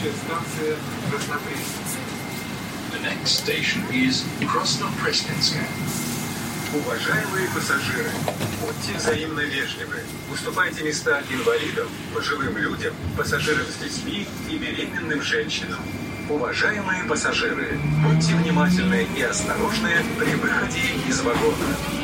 Следующая станция Краснопресненская. The next station is Krasnoprestninskaya. Уважаемые пассажиры, будьте взаимно вежливы. Уступайте места инвалидам, пожилым людям, пассажирам с детьми и беременным женщинам. Уважаемые пассажиры, будьте внимательны и осторожны при выходе из вагона.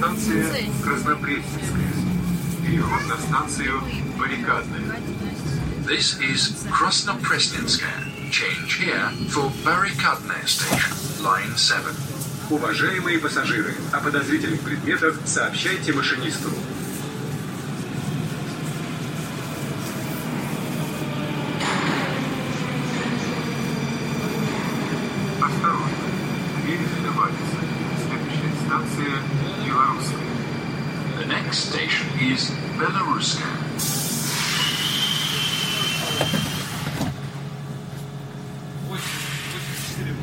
Станция Краснопресненская. Переход на станцию Баррикадная. This is Krasnoprestninskaya. Change here for Barrikadная station, line 7. Уважаемые пассажиры, о подозрительных предметах сообщайте машинисту. Осторожно. Двери закрываются. Следующая станция Белорусская. The next station is Belaruskaya.